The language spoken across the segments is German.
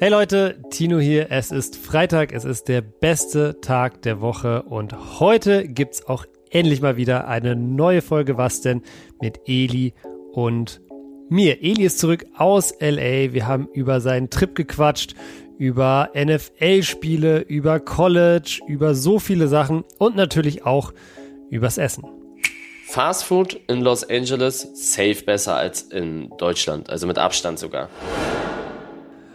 Hey Leute, Tino hier. Es ist Freitag, es ist der beste Tag der Woche und heute gibt's auch endlich mal wieder eine neue Folge Was denn mit Eli und mir. Eli ist zurück aus LA. Wir haben über seinen Trip gequatscht, über NFL-Spiele, über College, über so viele Sachen und natürlich auch übers Essen. Fast Food in Los Angeles safe besser als in Deutschland, also mit Abstand sogar.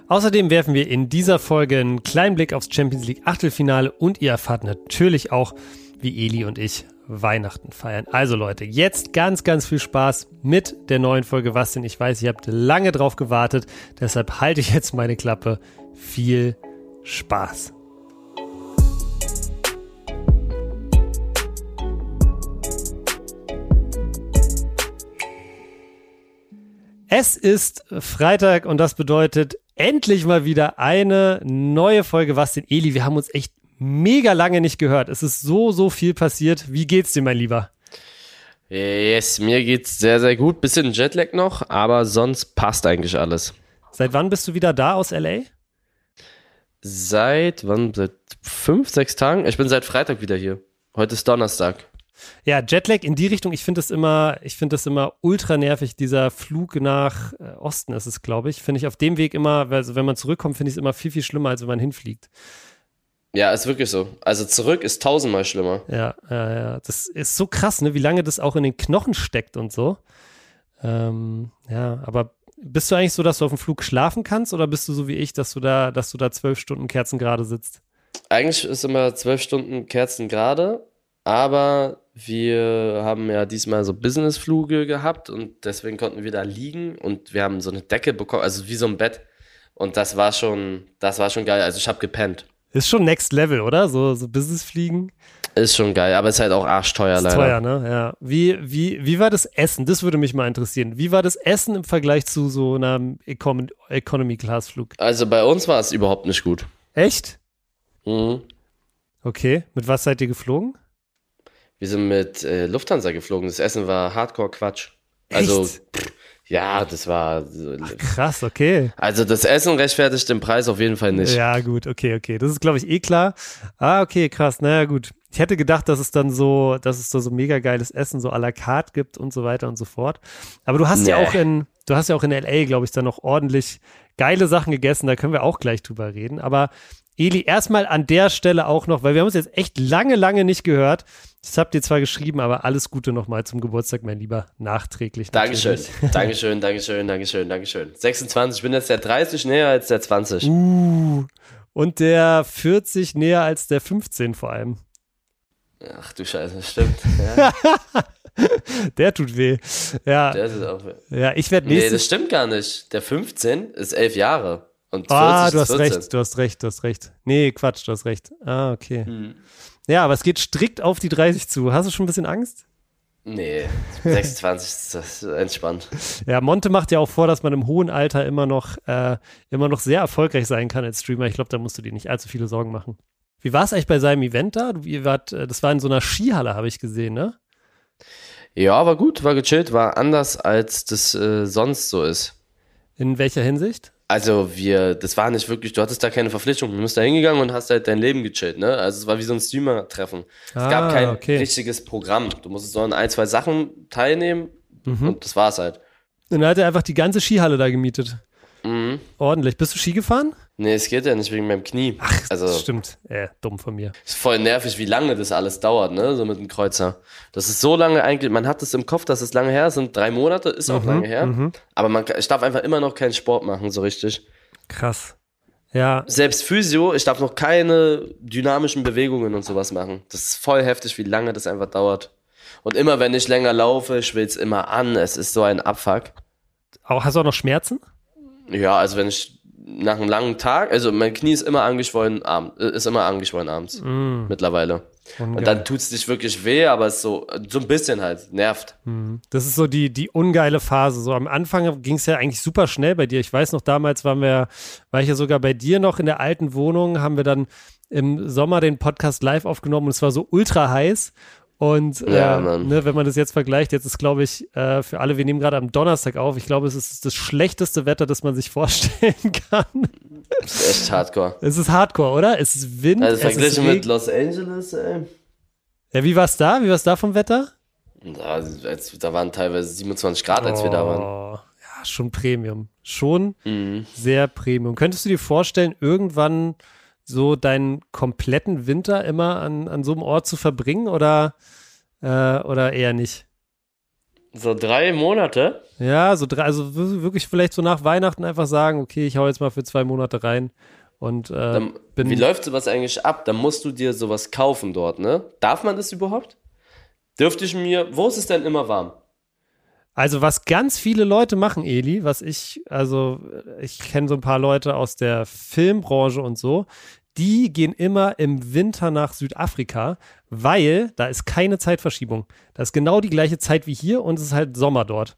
Außerdem werfen wir in dieser Folge einen kleinen Blick aufs Champions League Achtelfinale und ihr erfahrt natürlich auch, wie Eli und ich Weihnachten feiern. Also Leute, jetzt ganz, ganz viel Spaß mit der neuen Folge Was denn? Ich weiß, ihr habt lange drauf gewartet, deshalb halte ich jetzt meine Klappe. Viel Spaß. Es ist Freitag und das bedeutet endlich mal wieder eine neue Folge Was denn Eli? Wir haben uns echt mega lange nicht gehört. Es ist so, so viel passiert. Wie geht's dir, mein Lieber? Yes, mir geht's sehr, sehr gut. Bisschen Jetlag noch, aber sonst passt eigentlich alles. Seit wann bist du wieder da aus LA? Seit wann? Seit fünf, sechs Tagen? Ich bin seit Freitag wieder hier. Heute ist Donnerstag. Ja, Jetlag in die Richtung, ich finde das immer, ich finde das immer ultra nervig, dieser Flug nach äh, Osten ist es, glaube ich. Finde ich auf dem Weg immer, also wenn man zurückkommt, finde ich es immer viel, viel schlimmer, als wenn man hinfliegt. Ja, ist wirklich so. Also zurück ist tausendmal schlimmer. Ja, ja, ja. Das ist so krass, ne, wie lange das auch in den Knochen steckt und so. Ähm, ja, aber bist du eigentlich so, dass du auf dem Flug schlafen kannst oder bist du so wie ich, dass du da, dass du da zwölf Stunden Kerzen gerade sitzt? Eigentlich ist immer zwölf Stunden Kerzen gerade, aber wir haben ja diesmal so Businessflüge gehabt und deswegen konnten wir da liegen und wir haben so eine Decke bekommen, also wie so ein Bett. Und das war schon, das war schon geil. Also ich habe gepennt. Ist schon Next Level, oder? So, so Businessfliegen. Ist schon geil, aber ist halt auch arschteuer ist leider. teuer, ne? Ja. Wie, wie, wie war das Essen? Das würde mich mal interessieren. Wie war das Essen im Vergleich zu so einem Econ Economy-Class-Flug? Also bei uns war es überhaupt nicht gut. Echt? Mhm. Okay. Mit was seid ihr geflogen? Wir sind mit äh, Lufthansa geflogen. Das Essen war Hardcore-Quatsch. Also, Echt? ja, das war. Ach, krass, okay. Also, das Essen rechtfertigt den Preis auf jeden Fall nicht. Ja, gut, okay, okay. Das ist, glaube ich, eh klar. Ah, okay, krass. Naja, gut. Ich hätte gedacht, dass es dann so, dass es da so mega geiles Essen so à la carte gibt und so weiter und so fort. Aber du hast Nee. ja auch in, du hast ja auch in LA, glaube ich, dann noch ordentlich geile Sachen gegessen. Da können wir auch gleich drüber reden. Aber Eli, erstmal an der Stelle auch noch, weil wir haben uns jetzt echt lange, lange nicht gehört. Das habt ihr zwar geschrieben, aber alles Gute nochmal zum Geburtstag, mein Lieber, nachträglich. Dankeschön. natürlich. Dankeschön, Dankeschön, Dankeschön, Dankeschön. 26, ich bin jetzt der 30 näher als der 20. Uh, und der 40 näher als der 15 vor allem. Ach du Scheiße, stimmt. Ja, Der tut weh. Ja, der ist auch, ja ich werde nee, nächstes das stimmt gar nicht. Der 15 ist 11 Jahre. Und 40 Ah, du ist hast 14. recht, du hast recht, du hast recht. Nee, Quatsch, du hast recht. Ah, okay. Hm. Ja, aber es geht strikt auf die 30 zu. Hast du schon ein bisschen Angst? Nee, 26 ist das entspannt. Ja, Monte macht ja auch vor, dass man im hohen Alter immer noch, äh, immer noch sehr erfolgreich sein kann als Streamer. Ich glaube, da musst du dir nicht allzu viele Sorgen machen. Wie war es eigentlich bei seinem Event da? Du, ihr wart, äh, das war in so einer Skihalle, habe ich gesehen, ne? Ja, war gut, war gechillt, war anders als das äh, sonst so ist. In welcher Hinsicht? Also wir, das war nicht wirklich, du hattest da keine Verpflichtung, du bist da hingegangen und hast halt dein Leben gechillt, ne? Also es war wie so ein Streamer-Treffen. Es Ah, gab kein okay. richtiges Programm. Du musstest so an ein, zwei Sachen teilnehmen Mhm. und das war's halt. Und dann hat er einfach die ganze Skihalle da gemietet. Mhm. Ordentlich. Bist du Ski gefahren? Nee, es geht ja nicht wegen meinem Knie. Ach, also das stimmt. Äh, dumm von mir. ist voll nervig, wie lange das alles dauert, ne? So mit dem Kreuzer. Das ist so lange eigentlich, man hat es im Kopf, dass es lange her ist, sind drei Monate, ist auch Mhm, lange her. mhm. Aber man, ich darf einfach immer noch keinen Sport machen, so richtig. Krass. Ja, Selbst Physio, ich darf noch keine dynamischen Bewegungen und sowas machen. Das ist voll heftig, wie lange das einfach dauert. Und immer wenn ich länger laufe, schwill's immer an. Es ist so ein Abfuck. auch, hast du auch noch Schmerzen? Ja, also wenn ich nach einem langen Tag, also mein Knie ist immer angeschwollen, abend, äh, ist immer angeschwollen abends Mm, mittlerweile. ungeil. Und dann tut's nicht wirklich weh, aber es ist so, so ein bisschen halt, nervt. Mhm. Das ist so die, die ungeile Phase. So am Anfang ging es ja eigentlich super schnell bei dir. Ich weiß noch, damals waren wir, war ich ja sogar bei dir noch in der alten Wohnung, haben wir dann im Sommer den Podcast live aufgenommen und es war so ultra heiß. Und äh, Ja, Mann. ne, wenn man das jetzt vergleicht, jetzt ist, glaube ich, äh, für alle, wir nehmen gerade am Donnerstag auf, ich glaube, es ist das schlechteste Wetter, das man sich vorstellen kann. Das ist echt hardcore. Es ist Hardcore, oder? Es ist Wind. Also es verglichen mit. Los Angeles, ey. Ja, wie war's da? Wie war's da vom Wetter? Da, als, da waren teilweise 27 Grad, als wir da waren. Oh, ja, schon Premium. Schon Mhm. sehr Premium. Könntest du dir vorstellen, irgendwann so deinen kompletten Winter immer an, an so einem Ort zu verbringen oder, äh, oder eher nicht? So drei Monate? Ja, so drei, also wir- wirklich vielleicht so nach Weihnachten einfach sagen, okay, ich hau jetzt mal für zwei Monate rein und äh, Dann, bin wie läuft sowas eigentlich ab? Dann musst du dir sowas kaufen dort, ne? Darf man das überhaupt? Dürfte ich mir, wo ist es denn immer warm? Also was ganz viele Leute machen, Eli, was ich, also ich kenne so ein paar Leute aus der Filmbranche und so, die gehen immer im Winter nach Südafrika, weil da ist keine Zeitverschiebung. Das ist genau die gleiche Zeit wie hier und es ist halt Sommer dort.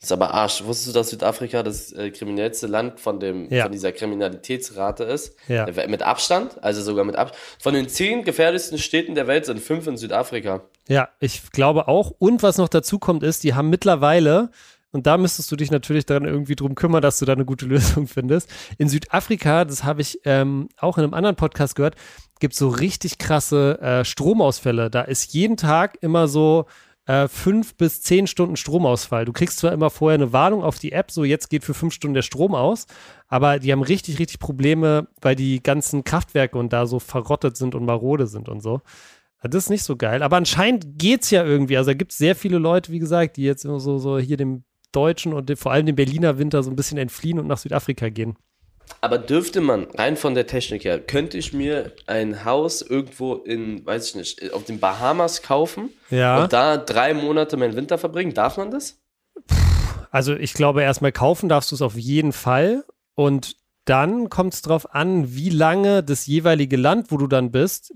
Das ist aber Arsch. Wusstest du, dass Südafrika das äh, kriminellste Land von, dem, Ja. von dieser Kriminalitätsrate ist? Ja. Äh, Mit Abstand, also sogar mit Abstand. Von den zehn gefährlichsten Städten der Welt sind fünf in Südafrika. Ja, ich glaube auch. Und was noch dazu kommt, ist, die haben mittlerweile, und da müsstest du dich natürlich dann irgendwie drum kümmern, dass du da eine gute Lösung findest. In Südafrika, das habe ich ähm, auch in einem anderen Podcast gehört, gibt so richtig krasse äh, Stromausfälle. Da ist jeden Tag immer so äh, fünf bis zehn Stunden Stromausfall. Du kriegst zwar immer vorher eine Warnung auf die App, so jetzt geht für fünf Stunden der Strom aus, aber die haben richtig, richtig Probleme, weil die ganzen Kraftwerke und da so verrottet sind und marode sind und so. Das ist nicht so geil. Aber anscheinend geht's ja irgendwie. Also da gibt es sehr viele Leute, wie gesagt, die jetzt immer so, so hier dem deutschen und dem, vor allem dem Berliner Winter so ein bisschen entfliehen und nach Südafrika gehen. Aber dürfte man, rein von der Technik her, könnte ich mir ein Haus irgendwo in, weiß ich nicht, auf den Bahamas kaufen Ja. und da drei Monate meinen Winter verbringen? Darf man das? Also ich glaube, erstmal kaufen darfst du es auf jeden Fall. Und dann kommt es drauf an, wie lange das jeweilige Land, wo du dann bist,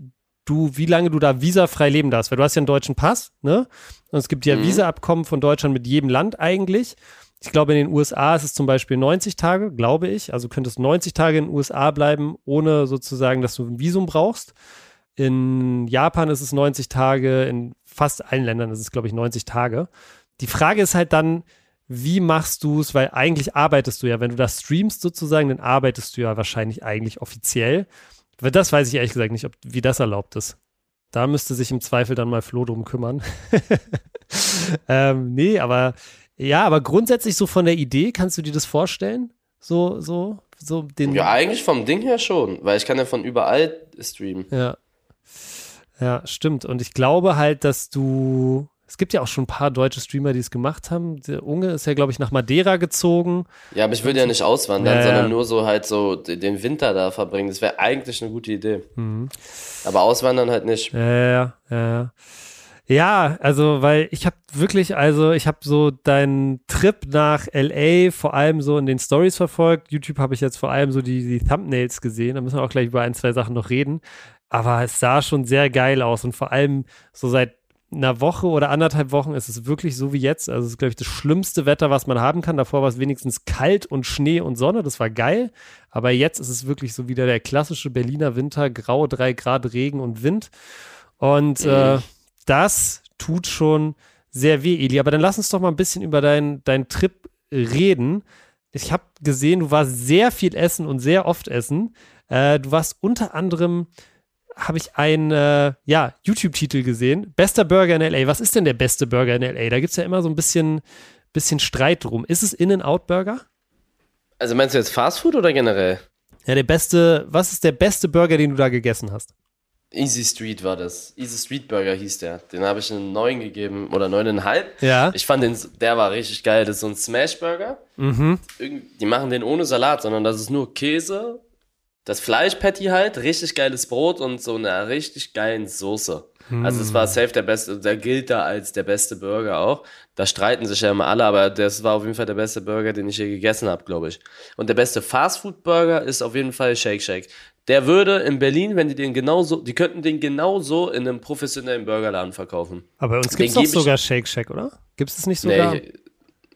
du, wie lange du da visafrei leben darfst. Weil du hast ja einen deutschen Pass, ne? Und es gibt ja Mhm. Visaabkommen von Deutschland mit jedem Land eigentlich. Ich glaube, in den USA ist es zum Beispiel 90 Tage, glaube ich. Also könntest 90 Tage in den USA bleiben, ohne sozusagen, dass du ein Visum brauchst. In Japan ist es 90 Tage, in fast allen Ländern ist es, glaube ich, 90 Tage. Die Frage ist halt dann, wie machst du es? Weil eigentlich arbeitest du ja, wenn du das streamst sozusagen, dann arbeitest du ja wahrscheinlich eigentlich offiziell. Weil das weiß ich ehrlich gesagt nicht, ob, wie das erlaubt ist. Da müsste sich im Zweifel dann mal Flo drum kümmern. ähm, nee, aber ja, aber grundsätzlich so von der Idee, kannst du dir das vorstellen? So, so, so den. Ja, eigentlich vom Ding her schon, weil ich kann ja von überall streamen. Ja. Ja, stimmt. Und ich glaube halt, dass du. Es gibt ja auch schon ein paar deutsche Streamer, die es gemacht haben. Der Unge ist ja, glaube ich, nach Madeira gezogen. Ja, aber ich würde ja nicht auswandern, Ja, ja. sondern nur so halt so den Winter da verbringen. Das wäre eigentlich eine gute Idee. Mhm. Aber auswandern halt nicht. Ja, ja, ja. Ja, also, weil ich habe wirklich, also ich habe so deinen Trip nach LA vor allem so in den Stories verfolgt. YouTube habe ich jetzt vor allem so die, die Thumbnails gesehen. Da müssen wir auch gleich über ein, zwei Sachen noch reden. Aber es sah schon sehr geil aus und vor allem so seit einer Woche oder anderthalb Wochen ist es wirklich so wie jetzt. Also es ist, glaube ich, das schlimmste Wetter, was man haben kann. Davor war es wenigstens kalt und Schnee und Sonne. Das war geil. Aber jetzt ist es wirklich so wieder der klassische Berliner Winter. Graue drei Grad Regen und Wind. Und äh, das tut schon sehr weh, Eli. Aber dann lass uns doch mal ein bisschen über deinen deinen Trip reden. Ich habe gesehen, du warst sehr viel essen und sehr oft essen. Äh, du warst unter anderem, habe ich einen äh, ja, YouTube-Titel gesehen. Bester Burger in LA. Was ist denn der beste Burger in LA? Da gibt es ja immer so ein bisschen, bisschen Streit drum. Ist es In-N-Out-Burger? Also meinst du jetzt Fastfood oder generell? Ja, der beste, was ist der beste Burger, den du da gegessen hast? Easy Street war das. Easy Street Burger hieß der. Den habe ich einen 9 gegeben oder 9,5. Ja. Ich fand den, der war richtig geil. Das ist so ein Smash Burger. Mhm. Die machen den ohne Salat, sondern das ist nur Käse, das Fleischpatty halt, richtig geiles Brot und so eine richtig geilen Soße. Also es war safe der beste, der gilt da als der beste Burger auch. Da streiten sich ja immer alle, aber das war auf jeden Fall der beste Burger, den ich je gegessen habe, glaube ich. Und der beste Fastfood-Burger ist auf jeden Fall Shake Shake. Der würde in Berlin, wenn die den genauso, die könnten den genauso in einem professionellen Burgerladen verkaufen. Aber bei uns gibt es doch sogar Shake Shack, oder? Gibt es nicht sogar? Nee,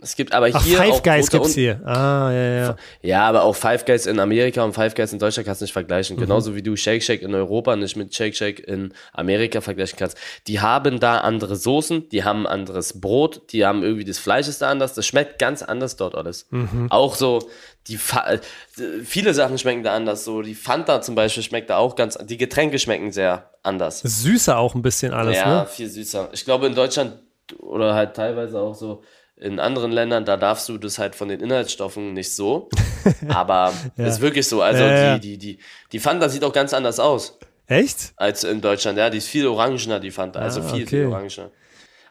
Es gibt aber Ach, hier Five auch Guys gibt's hier. Ah, ja, ja. Ja, aber auch Five Guys in Amerika und Five Guys in Deutschland kannst du nicht vergleichen. Mhm. Genauso wie du Shake Shack in Europa nicht mit Shake Shack in Amerika vergleichen kannst. Die haben da andere Soßen, die haben anderes Brot, die haben irgendwie das Fleisch ist da anders. Das schmeckt ganz anders dort alles. Mhm. Auch so, die Fa äh, viele Sachen schmecken da anders. So die Fanta zum Beispiel schmeckt da auch ganz. Die Getränke schmecken sehr anders. Süßer auch ein bisschen alles, ja, ne? viel süßer. Ich glaube in Deutschland oder halt teilweise auch so in anderen Ländern, da darfst du das halt von den Inhaltsstoffen nicht so. Aber Ja. ist wirklich so. Also Ja, die, die, die, die Fanta sieht auch ganz anders aus Echt? als in Deutschland. Ja, die ist viel orangener, die Fanta. Also Ah, viel, okay. viel orangener.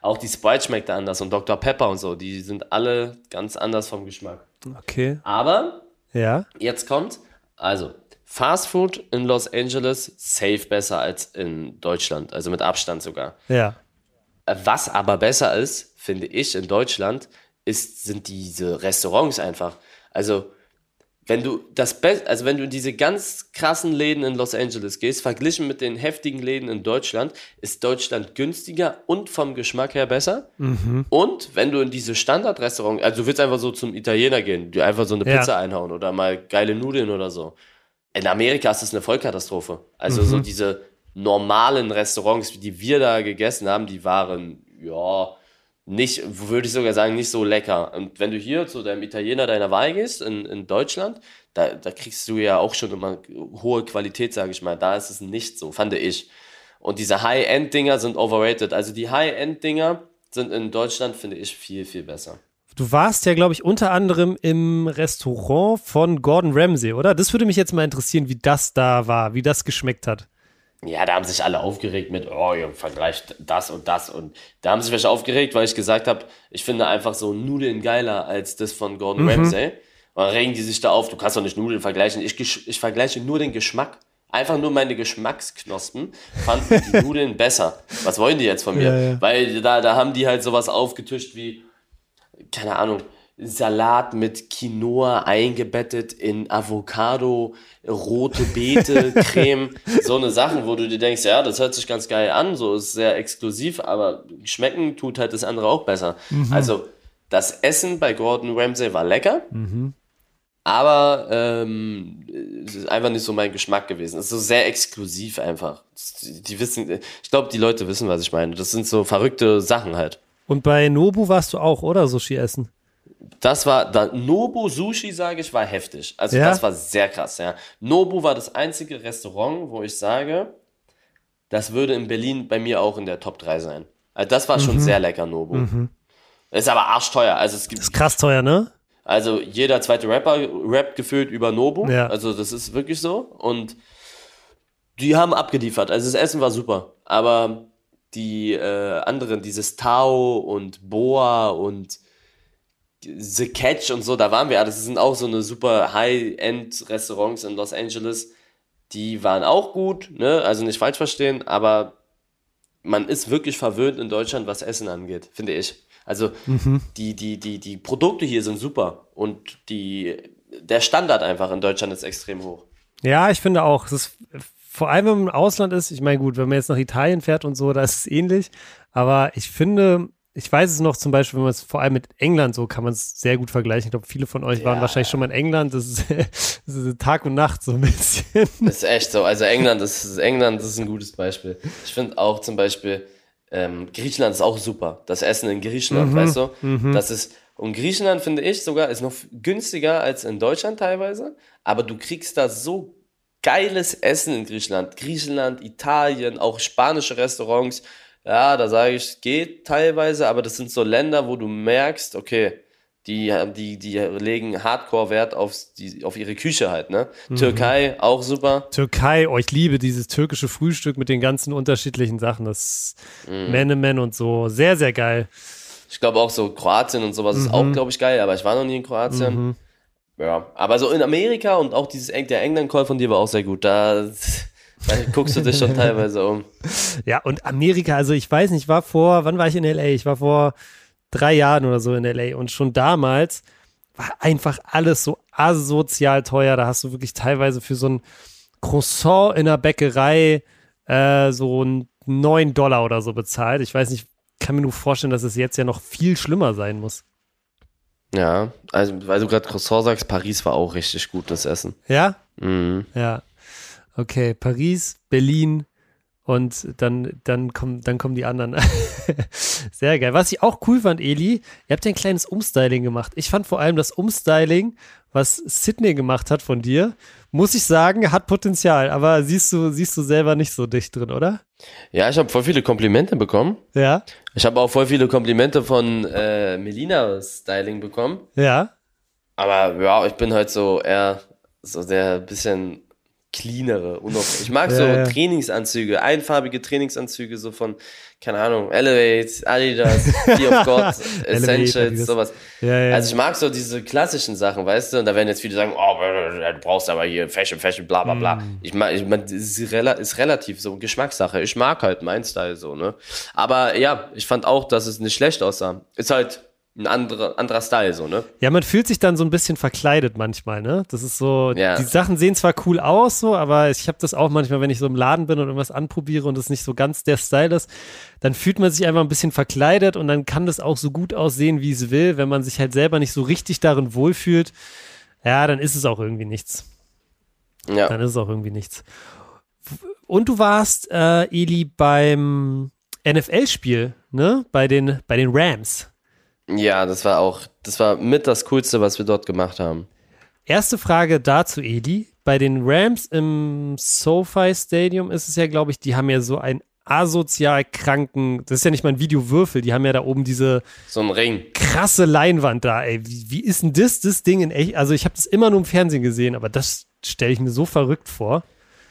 Auch die Sprite schmeckt da anders und Dr. Pepper und so, die sind alle ganz anders vom Geschmack. Okay. Aber Ja. Jetzt kommt, also Fast Food in Los Angeles safe besser als in Deutschland, also mit Abstand sogar. Ja. Was aber besser ist, finde ich, in Deutschland, ist, sind diese Restaurants einfach. Also, wenn du das Be also wenn du in diese ganz krassen Läden in Los Angeles gehst, verglichen mit den heftigen Läden in Deutschland, ist Deutschland günstiger und vom Geschmack her besser. Und wenn du in diese Standardrestaurants, also du willst einfach so zum Italiener gehen, dir einfach so eine Ja. Pizza einhauen oder mal geile Nudeln oder so. In Amerika ist das eine Vollkatastrophe. Also so diese normalen Restaurants, die wir da gegessen haben, die waren, ja, nicht, würde ich sogar sagen, nicht so lecker. Und wenn du hier zu deinem Italiener deiner Wahl gehst, in, in Deutschland, da, da kriegst du ja auch schon immer hohe Qualität, sage ich mal. Da ist es nicht so, fand ich. Und diese High-End-Dinger sind overrated. Also die High-End-Dinger sind in Deutschland, finde ich, viel, viel besser. Du warst ja, glaube ich, unter anderem im Restaurant von Gordon Ramsay, oder? Das würde mich jetzt mal interessieren, wie das da war, wie das geschmeckt hat. Ja, da haben sich alle aufgeregt mit, oh, ihr vergleicht das und das. Und da haben sich welche aufgeregt, weil ich gesagt habe, ich finde einfach so Nudeln geiler als das von Gordon Ramsay. Und dann regen die sich da auf, du kannst doch nicht Nudeln vergleichen. Ich, ich vergleiche nur den Geschmack. Einfach nur meine Geschmacksknospen fanden die Nudeln besser. Was wollen die jetzt von mir? Ja, ja. Weil da, da haben die halt sowas aufgetischt wie, keine Ahnung, Salat mit Quinoa eingebettet in Avocado, rote Beete, Creme, so eine Sachen, wo du dir denkst, ja, das hört sich ganz geil an, so ist sehr exklusiv, aber schmecken tut halt das andere auch besser. Also das Essen bei Gordon Ramsay war lecker, aber ähm, es ist einfach nicht so mein Geschmack gewesen. Es ist so sehr exklusiv einfach. Die, die wissen, ich glaube, die Leute wissen, was ich meine. Das sind so verrückte Sachen halt. Und bei Nobu warst du auch, oder? Sushi essen. Das war, da, Nobu Sushi, sage ich, war heftig. Also Ja? das war sehr krass, ja. Nobu war das einzige Restaurant, wo ich sage, das würde in Berlin bei mir auch in der Top 3 sein. Also das war Mhm. schon sehr lecker, Nobu. Ist aber arschteuer. Also es gibt, Ist krass teuer, ne? also jeder zweite Rapper rappt gefühlt über Nobu. Ja. Also das ist wirklich so. Und die haben abgeliefert. Also das Essen war super. Aber die äh, anderen, dieses Tao und Boa und The Catch und so, da waren wir. Das sind auch so eine super High-End-Restaurants in Los Angeles. Die waren auch gut, ne? Also nicht falsch verstehen, aber man ist wirklich verwöhnt in Deutschland, was Essen angeht, finde ich. Also die, die, die, die Produkte hier sind super und die, der Standard einfach in Deutschland ist extrem hoch. Ja, ich finde auch. Es ist, vor allem, wenn man im Ausland ist, ich meine, gut, wenn man jetzt nach Italien fährt und so, da ist es ähnlich. Aber ich finde, ich weiß es noch zum Beispiel, wenn man es vor allem mit England so kann man es sehr gut vergleichen. Ich glaube, viele von euch waren Ja. wahrscheinlich schon mal in England. Das ist, das ist Tag und Nacht so ein bisschen. Das ist echt so. Also England ist, England ist ein gutes Beispiel. Ich finde auch zum Beispiel, ähm, Griechenland ist auch super. Das Essen in Griechenland, weißt du? Das ist, und Griechenland finde ich sogar ist noch günstiger als in Deutschland teilweise. Aber du kriegst da so geiles Essen in Griechenland. Griechenland, Italien, auch spanische Restaurants. Ja, da sage ich, geht teilweise, aber das sind so Länder, wo du merkst, okay, die, die, die legen Hardcore-Wert auf, die, auf ihre Küche halt, ne? Türkei, auch super. Türkei, oh, ich liebe dieses türkische Frühstück mit den ganzen unterschiedlichen Sachen. Das Mhm. Menemen und so. Sehr, sehr geil. Ich glaube auch so Kroatien und sowas ist auch, glaube ich, geil, aber ich war noch nie in Kroatien. Ja, aber so in Amerika und auch dieses der England-Call von dir war auch sehr gut. Da, da guckst du dich schon teilweise um. Ja, und Amerika, also ich weiß nicht, ich war vor, wann war ich in LA? Ich war vor drei Jahren oder so in LA und schon damals war einfach alles so asozial teuer. Da hast du wirklich teilweise für so ein Croissant in der Bäckerei äh, so ein 9 Dollar oder so bezahlt. Ich weiß nicht, kann mir nur vorstellen, dass es jetzt ja noch viel schlimmer sein muss. Ja, also weil du gerade Croissant sagst, Paris war auch richtig gut, das Essen. Ja? Mhm. Ja. Okay, Paris, Berlin und dann, dann, kommen, dann kommen die anderen. Sehr geil. Was ich auch cool fand, Eli, ihr habt ja ein kleines Umstyling gemacht. Ich fand vor allem das Umstyling, was Sydney gemacht hat von dir, muss ich sagen, hat Potenzial. Aber siehst du, siehst du selber nicht so dicht drin, oder? Ja, ich habe voll viele Komplimente bekommen. Ja. Ich habe auch voll viele Komplimente von äh, Melina Styling bekommen. Ja. Aber ja, ich bin halt so eher so der bisschen cleanere. Unauf ich mag Ja, so ja. Trainingsanzüge, einfarbige Trainingsanzüge, so von, keine Ahnung, Elevate, Adidas, Fear of God, Essentials, sowas. Ja. Also ich mag so diese klassischen Sachen, weißt du? Und da werden jetzt viele sagen, oh, du brauchst aber hier Fashion, Fashion, bla bla bla. Mm. Ich mag, ich mein, ist, rela ist relativ so Geschmackssache. Ich mag halt meinen Style so, ne? Aber ja, ich fand auch, dass es nicht schlecht aussah. Ist halt ein anderer, anderer Style so, ne? Ja, man fühlt sich dann so ein bisschen verkleidet manchmal, ne? Das ist so, Ja. die Sachen sehen zwar cool aus, so, aber ich habe das auch manchmal, wenn ich so im Laden bin und irgendwas anprobiere und es nicht so ganz der Style ist, dann fühlt man sich einfach ein bisschen verkleidet und dann kann das auch so gut aussehen, wie es will. Wenn man sich halt selber nicht so richtig darin wohlfühlt, ja, dann ist es auch irgendwie nichts. Ja. Dann ist es auch irgendwie nichts. Und du warst, äh, Eli, beim NFL-Spiel, ne? Bei den, bei den Rams. Ja, das war auch, das war mit das Coolste, was wir dort gemacht haben. Erste Frage dazu, Edi. Bei den Rams im SoFi Stadium ist es ja, glaube ich, die haben ja so einen asozial kranken, das ist ja nicht mal ein Videowürfel, die haben ja da oben diese So ein Ring. krasse Leinwand da, ey. Wie, wie ist denn das, das Ding in echt? Also ich habe das immer nur im Fernsehen gesehen, aber das stelle ich mir so verrückt vor.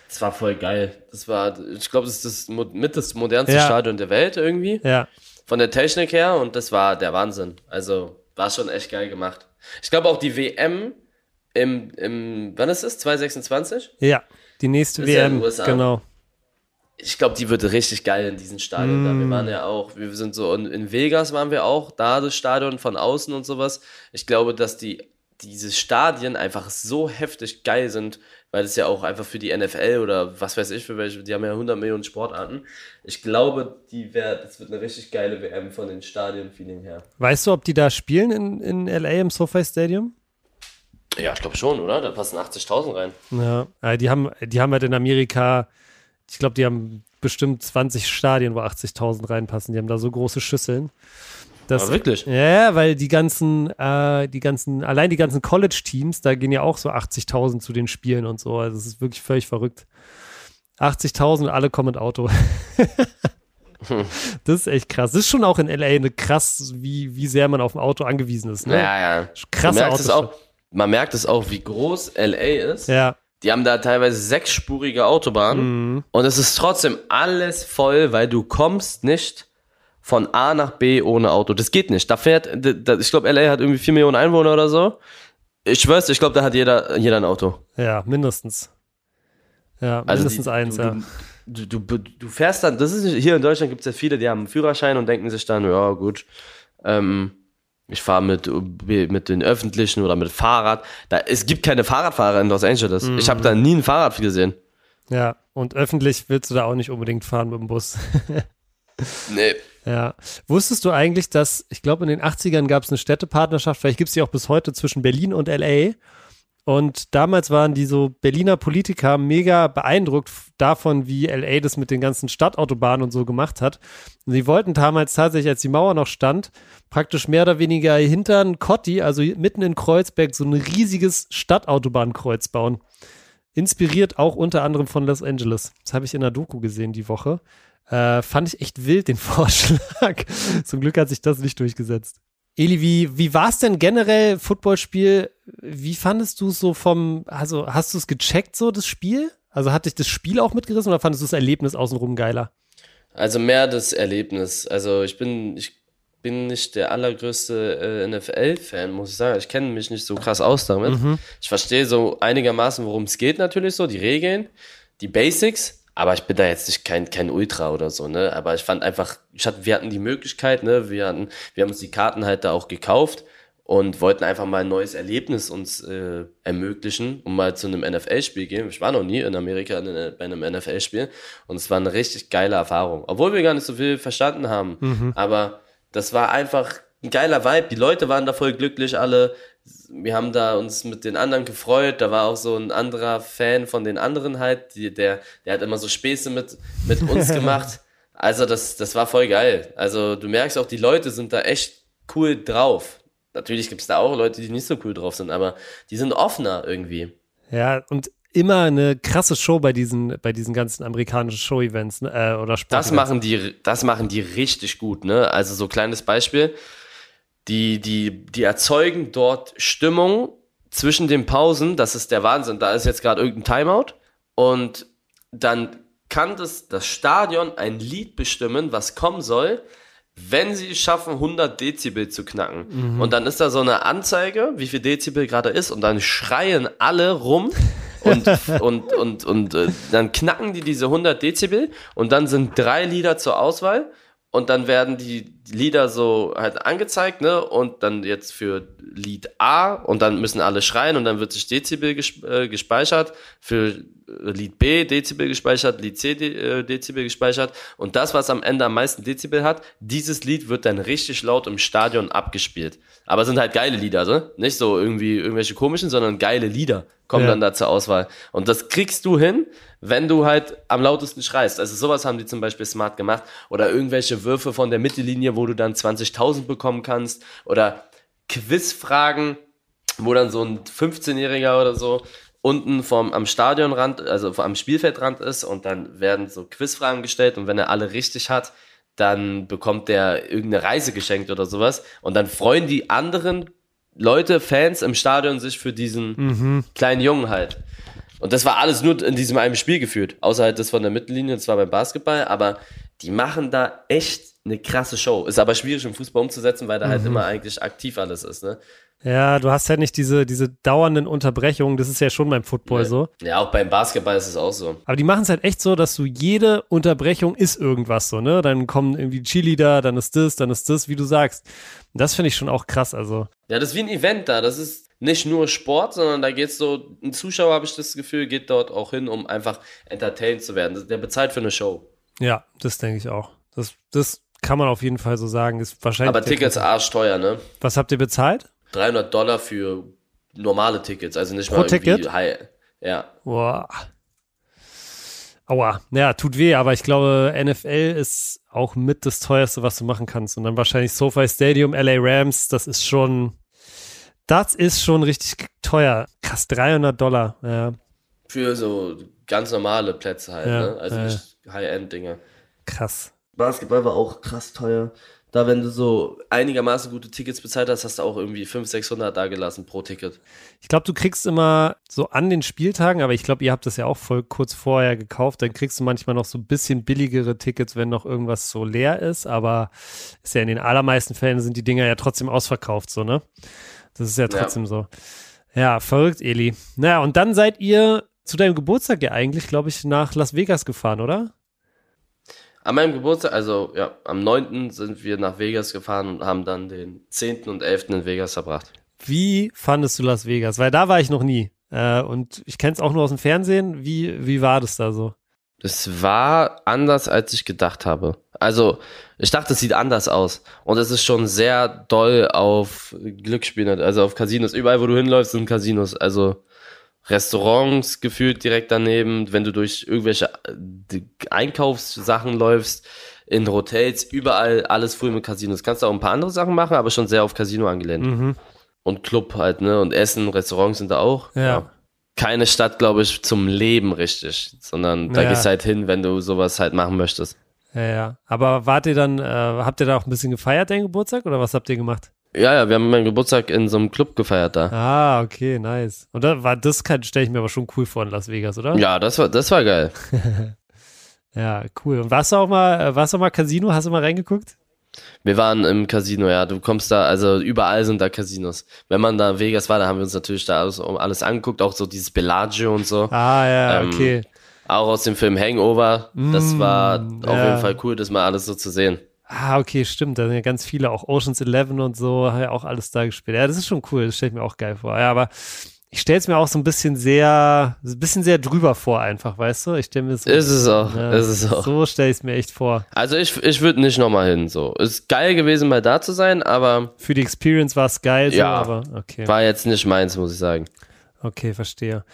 Das war voll geil. Das war, ich glaube, das ist das mit das modernste Ja. Stadion der Welt irgendwie. Ja. Von der Technik her und das war der Wahnsinn. Also war schon echt geil gemacht. Ich glaube auch die WM im, im wann ist es? 2026? Ja. Die nächste Ist ja in WM, den USA. genau. Ich glaube, die wird richtig geil in diesen Stadion. Da. Wir Mm. waren ja auch, wir sind so in, in Vegas waren wir auch, da das Stadion von außen und sowas. Ich glaube, dass die diese Stadien einfach so heftig geil sind, weil es ja auch einfach für die NFL oder was weiß ich für welche, die haben ja 100 Millionen Sportarten. Ich glaube, die wär, das wird eine richtig geile WM von den Stadien-Feeling her. Weißt du, ob die da spielen in, in LA im SoFi Stadium? Ja, ich glaube schon, oder? Da passen 80.000 rein. Ja. Äh, die haben, die haben halt in Amerika, ich glaube, die haben bestimmt 20 Stadien, wo 80.000 reinpassen. Die haben da so große Schüsseln. Das, Aber wirklich? Ja, weil die ganzen, äh, die ganzen, allein die ganzen College-Teams, da gehen ja auch so 80.000 zu den Spielen und so. Also das ist wirklich völlig verrückt. 80.000 und alle kommen mit Auto. das ist echt krass. Das ist schon auch in LA eine krass, wie, wie sehr man auf ein Auto angewiesen ist. Ne? Ja, ja. Krasse man merkt, es Autostadt. auch, man merkt es auch, wie groß LA ist. Ja. Die haben da teilweise sechsspurige Autobahnen Mhm. und es ist trotzdem alles voll, weil du kommst nicht von A nach B ohne Auto. Das geht nicht. Da fährt, da, ich glaube, LA hat irgendwie 4 Millionen Einwohner oder so. Ich schwör's, ich glaube, da hat jeder, jeder ein Auto. Ja, mindestens. Ja, Also mindestens die, eins, du, ja. Du, du, du, fährst dann, das ist hier in Deutschland gibt es ja viele, die haben einen Führerschein und denken sich dann, ja gut, ähm, ich fahre mit, mit den Öffentlichen oder mit Fahrrad. Da, es gibt keine Fahrradfahrer in Los Angeles. Ich habe da nie ein Fahrrad gesehen. Ja, und öffentlich willst du da auch nicht unbedingt fahren mit dem Bus. Nee. Ja. Wusstest du eigentlich, dass, ich glaube, in den 80ern gab es eine Städtepartnerschaft, vielleicht gibt es die auch bis heute zwischen Berlin und LA. Und damals waren die so Berliner Politiker mega beeindruckt davon, wie LA das mit den ganzen Stadtautobahnen und so gemacht hat. Und sie wollten damals tatsächlich, als die Mauer noch stand, praktisch mehr oder weniger hintern Cotti, also mitten in Kreuzberg, so ein riesiges Stadtautobahnkreuz bauen. Inspiriert auch unter anderem von Los Angeles. Das habe ich in der Doku gesehen die Woche. Äh, fand ich echt wild, den Vorschlag. Zum Glück hat sich das nicht durchgesetzt. Eli, wie, wie war es denn generell, Footballspiel? Wie fandest du es so vom, also hast du es gecheckt, so das Spiel? Also hat dich das Spiel auch mitgerissen oder fandest du das Erlebnis außenrum geiler? Also mehr das Erlebnis. Also ich bin, ich bin nicht der allergrößte äh, NFL-Fan, muss ich sagen. Ich kenne mich nicht so krass aus damit. Ich verstehe so einigermaßen, worum es geht natürlich so, die Regeln, die Basics. Aber ich bin da jetzt nicht kein, kein Ultra oder so, ne? Aber ich fand einfach, ich hatte, wir hatten die Möglichkeit, ne? Wir hatten, wir haben uns die Karten halt da auch gekauft und wollten einfach mal ein neues Erlebnis uns äh, ermöglichen, um mal zu einem NFL-Spiel gehen. Ich war noch nie in Amerika in, einer- bei einem NFL-Spiel und es war eine richtig geile Erfahrung. Obwohl wir gar nicht so viel verstanden haben. Aber das war einfach ein geiler Vibe. Die Leute waren da voll glücklich, alle. Wir haben da uns mit den anderen gefreut. Da war auch so ein anderer Fan von den anderen halt, die, der, der hat immer so Späße mit, mit uns gemacht. Also das, das war voll geil. Also du merkst auch, die Leute sind da echt cool drauf. Natürlich gibt es da auch Leute, die nicht so cool drauf sind, aber die sind offener irgendwie. Ja, und immer eine krasse Show bei diesen, bei diesen ganzen amerikanischen Show-Events ne, äh, oder Sport. Das machen die, das machen die richtig gut, ne? Also so kleines Beispiel. Die, die, die erzeugen dort Stimmung zwischen den Pausen. Das ist der Wahnsinn. Da ist jetzt gerade irgendein Timeout und dann kann das, das Stadion ein Lied bestimmen, was kommen soll, wenn sie es schaffen, 100 Dezibel zu knacken. Mhm. Und dann ist da so eine Anzeige, wie viel Dezibel gerade ist, und dann schreien alle rum. und, und, und, und äh, dann knacken die diese 100 Dezibel und dann sind drei Lieder zur Auswahl und dann werden die Lieder so halt angezeigt, ne? Und dann jetzt für Lied A und dann müssen alle schreien und dann wird sich Dezibel äh, gespeichert. Für Lied B Dezibel gespeichert, Lied C äh, Dezibel gespeichert und das, was am Ende am meisten Dezibel hat, dieses Lied wird dann richtig laut im Stadion abgespielt. Aber sind halt geile Lieder, ne? Nicht so irgendwie irgendwelche komischen, sondern geile Lieder kommen ja. dann da zur Auswahl. Und das kriegst du hin, wenn du halt am lautesten schreist. Also sowas haben die zum Beispiel smart gemacht. Oder irgendwelche Würfe von der Mittellinie, wo du dann 20.000 bekommen kannst. Oder Quizfragen, wo dann so ein 15-Jähriger oder so unten vom, am Stadionrand, also am Spielfeldrand ist und dann werden so Quizfragen gestellt und wenn er alle richtig hat, dann bekommt der irgendeine Reise geschenkt oder sowas und dann freuen die anderen Leute, Fans im Stadion sich für diesen mhm. kleinen Jungen halt. Und das war alles nur in diesem einen Spiel geführt, außer halt das von der Mittellinie, zwar beim Basketball, aber die machen da echt eine krasse Show. Ist aber schwierig im Fußball umzusetzen, weil da halt mhm. immer eigentlich aktiv alles ist, ne? Ja, du hast ja nicht diese, diese dauernden Unterbrechungen. Das ist ja schon beim Football ja. so. Ja, auch beim Basketball ist es auch so. Aber die machen es halt echt so, dass du jede Unterbrechung ist irgendwas so, ne? Dann kommen irgendwie Cheerleader, dann ist das, dann ist das, wie du sagst. Und das finde ich schon auch krass, also. Ja, das ist wie ein Event da. Das ist nicht nur Sport, sondern da geht's so, ein Zuschauer, habe ich das Gefühl, geht dort auch hin, um einfach entertained zu werden. Der bezahlt für eine Show. Ja, das denke ich auch. Das, das kann man auf jeden Fall so sagen. Ist wahrscheinlich Aber Tickets arschteuer, ne? Was habt ihr bezahlt? 300 Dollar für normale Tickets, also nicht Pro mal Ticket? irgendwie high. Ja. Boah. Aua. Ja, tut weh, aber ich glaube, NFL ist auch mit das teuerste, was du machen kannst. Und dann wahrscheinlich SoFi Stadium, LA Rams, das ist schon, das ist schon richtig teuer. Krass, 300 Dollar, ja. Für so ganz normale Plätze halt, ja, ne? Also äh, nicht High-End-Dinge. Krass. Basketball war auch krass teuer. Da, wenn du so einigermaßen gute Tickets bezahlt hast, hast du auch irgendwie 500, 600 da gelassen pro Ticket. Ich glaube, du kriegst immer so an den Spieltagen, aber ich glaube, ihr habt das ja auch voll kurz vorher gekauft, dann kriegst du manchmal noch so ein bisschen billigere Tickets, wenn noch irgendwas so leer ist, aber ist ja in den allermeisten Fällen sind die Dinger ja trotzdem ausverkauft, so, ne? Das ist ja trotzdem ja. so. Ja, verrückt, Eli. Naja, und dann seid ihr zu deinem Geburtstag ja eigentlich, glaube ich, nach Las Vegas gefahren, oder? An meinem Geburtstag, also ja, am 9. sind wir nach Vegas gefahren und haben dann den 10. und 11. in Vegas verbracht. Wie fandest du Las Vegas? Weil da war ich noch nie. Äh, und ich kenne es auch nur aus dem Fernsehen. Wie, wie war das da so? Es war anders, als ich gedacht habe. Also, ich dachte, es sieht anders aus. Und es ist schon sehr doll auf Glücksspiele, also auf Casinos. Überall, wo du hinläufst, sind Casinos. Also, Restaurants gefühlt direkt daneben, wenn du durch irgendwelche äh, Einkaufssachen läufst, in Hotels, überall alles voll mit Casinos. Kannst du auch ein paar andere Sachen machen, aber schon sehr auf Casino angelehnt. Mhm. Und Club halt, ne? Und Essen, Restaurants sind da auch. Ja. ja. Keine Stadt, glaube ich, zum Leben richtig, sondern da ja. gehst du halt hin, wenn du sowas halt machen möchtest. Ja, ja. Aber wart ihr dann, äh, habt ihr da auch ein bisschen gefeiert, deinen Geburtstag, oder was habt ihr gemacht? Ja, ja, wir haben meinen Geburtstag in so einem Club gefeiert da. Ah, okay, nice. Und da war das stelle ich mir aber schon cool vor in Las Vegas, oder? Ja, das war das war geil. ja, cool. Und warst du auch mal äh, warst du auch mal Casino? Hast du mal reingeguckt? Wir waren im Casino, ja. Du kommst da, also überall sind da Casinos. Wenn man da in Vegas war, da haben wir uns natürlich da alles, alles angeguckt, auch so dieses Bellagio und so. Ah, ja, ähm, okay. Auch aus dem Film Hangover. Das mm, war auf ja. jeden Fall cool, das mal alles so zu sehen. Ah, okay, stimmt. Da sind ja ganz viele, auch Oceans 11 und so, haben ja auch alles da gespielt. Ja, das ist schon cool, das stelle ich mir auch geil vor. Ja, aber ich stelle es mir auch so ein bisschen sehr, ein bisschen sehr drüber vor, einfach, weißt du? Ich stelle mir so. Ist es auch, ja, ist es auch. So stelle ich es mir echt vor. Also ich, ich würde nicht nochmal hin, so. Ist geil gewesen, mal da zu sein, aber. Für die Experience war es geil, so, ja, aber okay. War jetzt nicht meins, muss ich sagen. Okay, verstehe.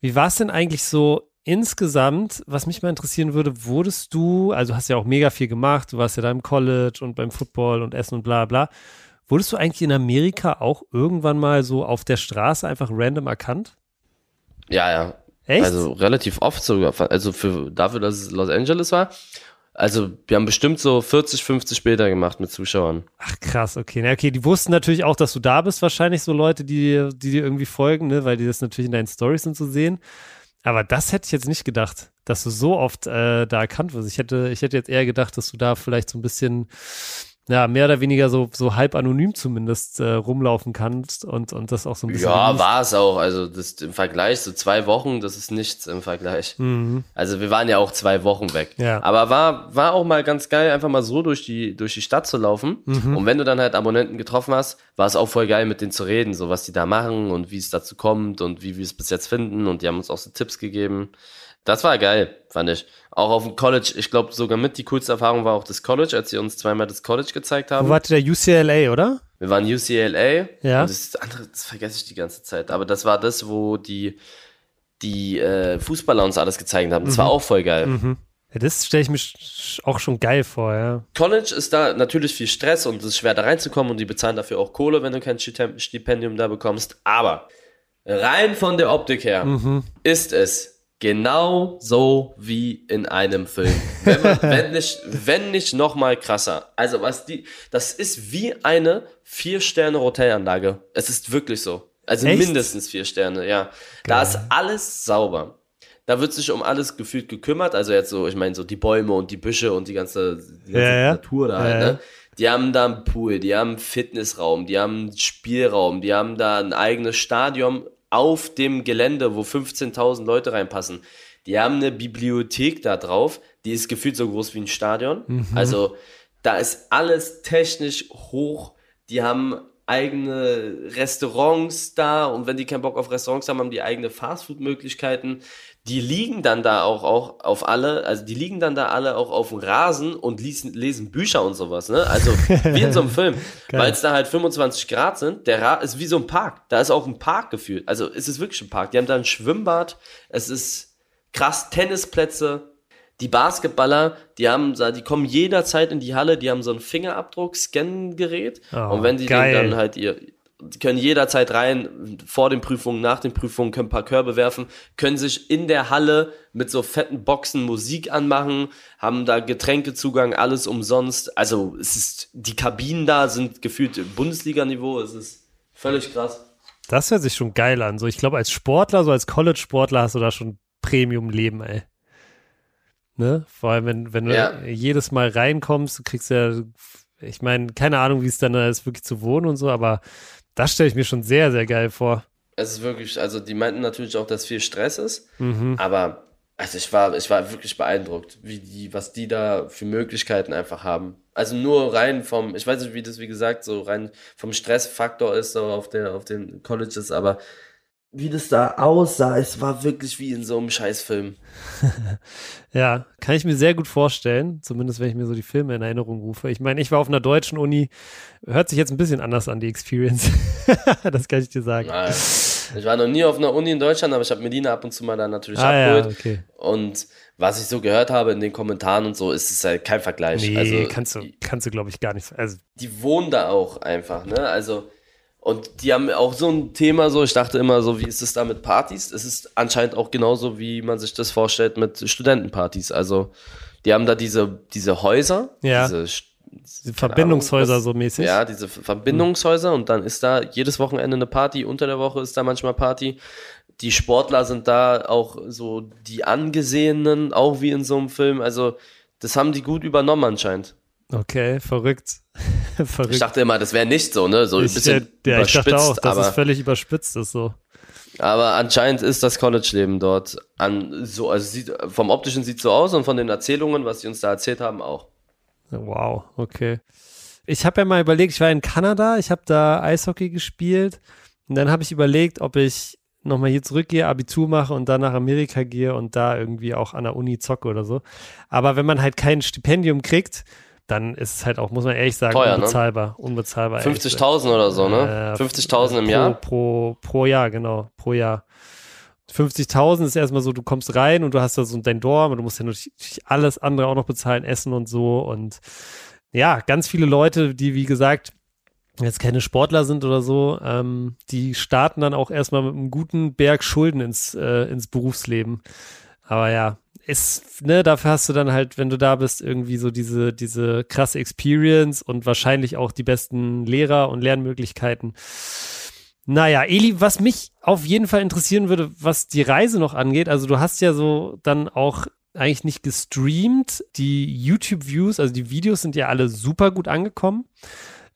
Wie war es denn eigentlich so insgesamt, was mich mal interessieren würde, wurdest du, also hast ja auch mega viel gemacht, du warst ja da im College und beim Football und Essen und bla bla. Wurdest du eigentlich in Amerika auch irgendwann mal so auf der Straße einfach random erkannt? Ja, ja. Echt? Also relativ oft sogar. Also für, dafür, dass es Los Angeles war. Also wir haben bestimmt so 40, 50 Bilder gemacht mit Zuschauern. Ach krass, okay. Na, okay, die wussten natürlich auch, dass du da bist, wahrscheinlich so Leute, die, die dir irgendwie folgen, ne? weil die das natürlich in deinen Stories und so sehen. Aber das hätte ich jetzt nicht gedacht, dass du so oft äh, da erkannt wirst. Ich hätte, ich hätte jetzt eher gedacht, dass du da vielleicht so ein bisschen ja, mehr oder weniger so, so halb anonym zumindest äh, rumlaufen kannst und, und das auch so ein bisschen. Ja, war es auch. Also das im Vergleich, so zwei Wochen, das ist nichts im Vergleich. Mhm. Also wir waren ja auch zwei Wochen weg. Ja. Aber war, war auch mal ganz geil, einfach mal so durch die, durch die Stadt zu laufen. Mhm. Und wenn du dann halt Abonnenten getroffen hast, war es auch voll geil, mit denen zu reden, so was die da machen und wie es dazu kommt und wie wir es bis jetzt finden. Und die haben uns auch so Tipps gegeben. Das war geil, fand ich. Auch auf dem College, ich glaube sogar mit die coolste Erfahrung war auch das College, als sie uns zweimal das College gezeigt haben. Wo wart ihr der UCLA, oder? Wir waren UCLA. Ja. Und das andere, das vergesse ich die ganze Zeit. Aber das war das, wo die, die äh, Fußballer uns alles gezeigt haben. Das war auch voll geil. Mhm. Ja, das stelle ich mir auch schon geil vor, ja. College ist da natürlich viel Stress und es ist schwer da reinzukommen und die bezahlen dafür auch Kohle, wenn du kein Stipendium da bekommst. Aber rein von der Optik her Mhm. ist es genau so wie in einem Film. Wenn, man, wenn nicht, wenn nicht noch mal krasser. Also was die, das ist wie eine vier Sterne Hotelanlage. Es ist wirklich so. Also Echt? mindestens vier Sterne, ja. Da ist alles sauber. Da wird sich um alles gefühlt gekümmert. Also jetzt so, ich meine so die Bäume und die Büsche und die ganze, die ganze Ja. Natur da halt. Ja, ja. Ne? Die haben da einen Pool, die haben einen Fitnessraum, die haben einen Spielraum, die haben da ein eigenes Stadion auf dem Gelände, wo 15.000 Leute reinpassen. Die haben eine Bibliothek da drauf, die ist gefühlt so groß wie ein Stadion. Also da ist alles technisch hoch. Die haben eigene Restaurants da und wenn die keinen Bock auf Restaurants haben, haben die eigene Fastfood-Möglichkeiten. Die liegen dann da auch, auch auf alle, also die liegen dann da alle auch auf dem Rasen und lesen, lesen Bücher und sowas, ne? Also wie in so einem Film, weil es da halt 25 Grad sind. Der Ra ist wie so ein Park. Da ist auch ein Park gefühlt. Also es ist wirklich ein Park. Die haben da ein Schwimmbad. Es ist krass Tennisplätze. Die Basketballer, die haben, da- die kommen jederzeit in die Halle, die haben so ein Fingerabdruck-Scan-Gerät. Oh, und wenn die dann halt ihr, können jederzeit rein, vor den Prüfungen, nach den Prüfungen, können ein paar Körbe werfen, können sich in der Halle mit so fetten Boxen Musik anmachen, haben da Getränkezugang, alles umsonst. Also es ist, die Kabinen da sind gefühlt Bundesliga-Niveau, es ist völlig krass. Das hört sich schon geil an. So, ich glaube, als Sportler, so als College-Sportler hast du da schon Premium-Leben, ey. Ne? Vor allem, wenn, wenn du Ja. jedes Mal reinkommst, du kriegst ja, ich meine, keine Ahnung, wie es dann da ist, wirklich zu wohnen und so, aber das stelle ich mir schon sehr, sehr geil vor. Es ist wirklich, also die meinten natürlich auch, dass viel Stress ist, Mhm. aber also ich war, ich war wirklich beeindruckt, wie die, was die da für Möglichkeiten einfach haben. Also nur rein vom, ich weiß nicht, wie das wie gesagt so rein vom Stressfaktor ist so auf der, auf den Colleges, aber wie das da aussah, es war wirklich wie in so einem Scheißfilm. Ja, kann ich mir sehr gut vorstellen, zumindest wenn ich mir so die Filme in Erinnerung rufe. Ich meine, ich war auf einer deutschen Uni, hört sich jetzt ein bisschen anders an, die Experience. das kann ich dir sagen. Naja. Ich war noch nie auf einer Uni in Deutschland, aber ich habe Medina ab und zu mal da natürlich Ah ja, abgeholt. okay. Und was ich so gehört habe in den Kommentaren und so, ist es halt kein Vergleich. Nee, also, kannst du, kannst du, glaube ich, gar nicht. Also, die wohnen da auch einfach, ne? Also, und die haben auch so ein Thema, so, ich dachte immer so, wie ist es da mit Partys? Es ist anscheinend auch genauso, wie man sich das vorstellt mit Studentenpartys. Also, die haben da diese, diese Häuser, Ja. diese, diese Verbindungshäuser Ahnung, so mäßig. ja, diese Verbindungshäuser und dann ist da jedes Wochenende eine Party, unter der Woche ist da manchmal Party. Die Sportler sind da auch so die Angesehenen, auch wie in so einem Film. Also, das haben die gut übernommen anscheinend. Okay, verrückt. verrückt. Ich dachte immer, das wäre nicht so, ne? So ein Ich, bisschen ja, ja, ich überspitzt, dachte auch, dass aber, es völlig überspitzt ist so. aber anscheinend ist das College-Leben dort an so, also sieht, vom optischen sieht so aus und von den Erzählungen, was die uns da erzählt haben, auch. Wow, okay. Ich habe ja mal überlegt, ich war in Kanada, ich habe da Eishockey gespielt und dann habe ich überlegt, ob ich nochmal hier zurückgehe, Abitur mache und dann nach Amerika gehe und da irgendwie auch an der Uni zocke oder so. Aber wenn man halt kein Stipendium kriegt, dann ist es halt auch, muss man ehrlich sagen, Teuer, ne? unbezahlbar. Unbezahlbar. 50.000 oder so, ne? Äh, 50.000 im pro, Jahr? Pro, pro Jahr, genau, pro Jahr. 50.000 ist erstmal so, du kommst rein und du hast da so dein Dorm und du musst ja natürlich alles andere auch noch bezahlen, Essen und so und ja, ganz viele Leute, die wie gesagt jetzt keine Sportler sind oder so, ähm, die starten dann auch erstmal mit einem guten Berg Schulden ins, äh, ins Berufsleben. Aber ja, ist, ne, dafür hast du dann halt, wenn du da bist, irgendwie so diese, diese krasse Experience und wahrscheinlich auch die besten Lehrer und Lernmöglichkeiten. Naja, Eli, was mich auf jeden Fall interessieren würde, was die Reise noch angeht, also du hast ja so dann auch eigentlich nicht gestreamt. Die YouTube-Views, also die Videos sind ja alle super gut angekommen.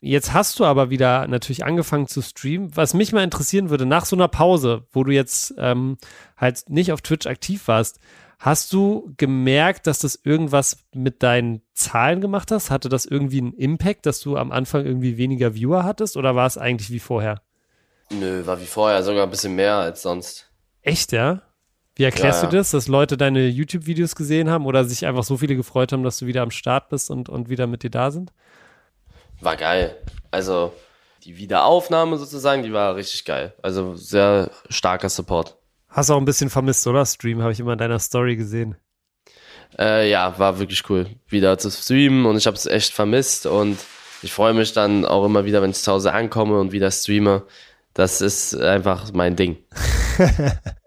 Jetzt hast du aber wieder natürlich angefangen zu streamen. Was mich mal interessieren würde, nach so einer Pause, wo du jetzt ähm, halt nicht auf Twitch aktiv warst, hast du gemerkt, dass das irgendwas mit deinen Zahlen gemacht hast? Hatte das irgendwie einen Impact, dass du am Anfang irgendwie weniger Viewer hattest oder war es eigentlich wie vorher? Nö, war wie vorher, sogar ein bisschen mehr als sonst. Echt, ja? Wie erklärst Ja, du das, dass Leute deine YouTube-Videos gesehen haben oder sich einfach so viele gefreut haben, dass du wieder am Start bist und, und wieder mit dir da sind? War geil. Also die Wiederaufnahme sozusagen, die war richtig geil. Also sehr starker Support. Hast du auch ein bisschen vermisst, oder? Stream habe ich immer in deiner Story gesehen. Äh, ja, war wirklich cool, wieder zu streamen und ich habe es echt vermisst und ich freue mich dann auch immer wieder, wenn ich zu Hause ankomme und wieder streame. Das ist einfach mein Ding.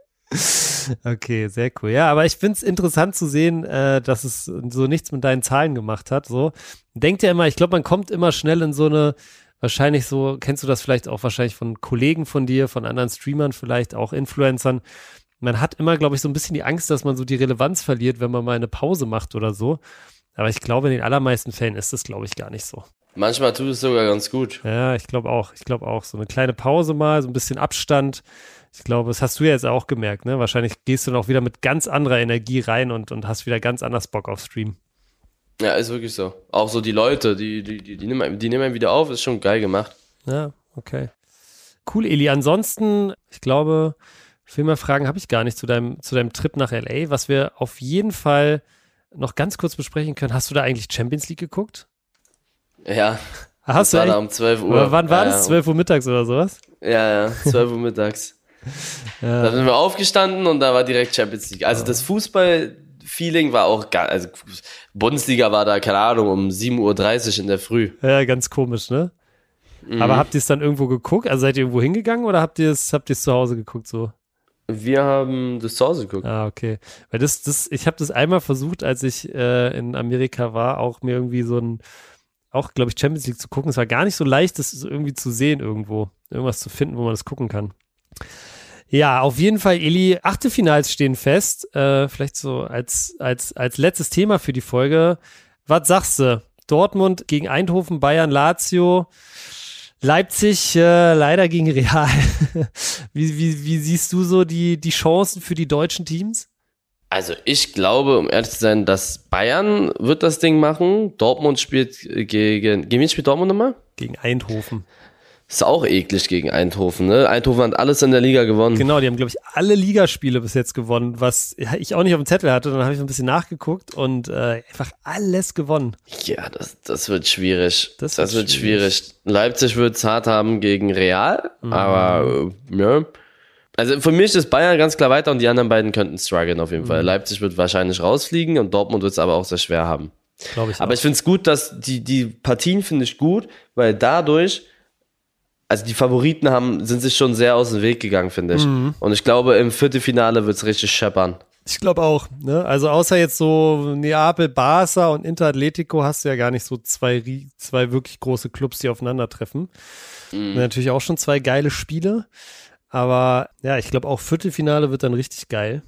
Okay, sehr cool. Ja, aber ich finde es interessant zu sehen, äh, dass es so nichts mit deinen Zahlen gemacht hat. So denkt ja immer, ich glaube, man kommt immer schnell in so eine, wahrscheinlich so, kennst du das vielleicht auch wahrscheinlich von Kollegen von dir, von anderen Streamern, vielleicht auch Influencern. Man hat immer, glaube ich, so ein bisschen die Angst, dass man so die Relevanz verliert, wenn man mal eine Pause macht oder so. Aber ich glaube, in den allermeisten Fällen ist das, glaube ich, gar nicht so. Manchmal tut es sogar ganz gut. Ja, ich glaube auch. Ich glaube auch. So eine kleine Pause mal, so ein bisschen Abstand. Ich glaube, das hast du ja jetzt auch gemerkt, ne? Wahrscheinlich gehst du dann auch wieder mit ganz anderer Energie rein und, und hast wieder ganz anders Bock auf Stream. Ja, ist wirklich so. Auch so die Leute, die, die, die, die, nehmen, die nehmen einen wieder auf, ist schon geil gemacht. Ja, okay. Cool, Eli. Ansonsten, ich glaube, viel mehr Fragen habe ich gar nicht zu deinem, zu deinem Trip nach LA. Was wir auf jeden Fall noch ganz kurz besprechen können. Hast du da eigentlich Champions League geguckt? Ja, Hast das du war da um 12 Uhr. Aber wann war ja, das? 12 Uhr mittags oder sowas? Ja, ja, 12 Uhr mittags. Da Ja. sind wir aufgestanden und da war direkt Champions League. Also das Fußball-Feeling war auch geil. Also Bundesliga war da, keine Ahnung, um 7.30 Uhr in der Früh. ja, ganz komisch, ne? Mhm. Aber habt ihr es dann irgendwo geguckt? Also seid ihr irgendwo hingegangen oder habt ihr es, habt zu Hause geguckt so? Wir haben das zu Hause geguckt. Ah, okay. Weil das, das, ich habe das einmal versucht, als ich äh, in Amerika war, auch mir irgendwie so ein, auch glaube ich, Champions League zu gucken. Es war gar nicht so leicht, das irgendwie zu sehen irgendwo. Irgendwas zu finden, wo man das gucken kann. Ja, auf jeden Fall, Eli, Achtelfinals stehen fest. Äh, vielleicht so als, als, als letztes Thema für die Folge. Was sagst du? Dortmund gegen Eindhoven, Bayern, Lazio. Leipzig äh, leider gegen Real. wie, wie, wie siehst du so die, die Chancen für die deutschen Teams? Also ich glaube, um ehrlich zu sein, dass Bayern wird das Ding machen. Dortmund spielt gegen, gegen wen spielt Dortmund nochmal? Gegen Eindhoven. Ist auch eklig gegen Eindhoven, ne? Eindhoven hat alles in der Liga gewonnen. Genau, die haben, glaube ich, alle Ligaspiele bis jetzt gewonnen, was ich auch nicht auf dem Zettel hatte. Dann habe ich ein bisschen nachgeguckt und äh, einfach alles gewonnen. Ja, das, das wird schwierig. Das Das, wird wird schwierig. Leipzig wird es hart haben gegen Real, Mhm. aber äh, ja. Also für mich ist Bayern ganz klar weiter und die anderen beiden könnten strugglen auf jeden Fall. Mhm. Leipzig wird wahrscheinlich rausfliegen und Dortmund wird es aber auch sehr schwer haben. Glaube ich. Aber auch. ich finde es gut, dass die, die Partien finde ich gut, weil dadurch, also die Favoriten haben, sind sich schon sehr aus dem Weg gegangen, finde ich. Mhm. Und ich glaube, im Viertelfinale wird es richtig scheppern. Ich glaube auch. Ne? Also außer jetzt so Neapel, Barca und Inter Atletico hast du ja gar nicht so zwei, zwei wirklich große Clubs, die aufeinandertreffen. Natürlich auch schon zwei geile Spiele. Aber ja, ich glaube auch Viertelfinale wird dann richtig geil.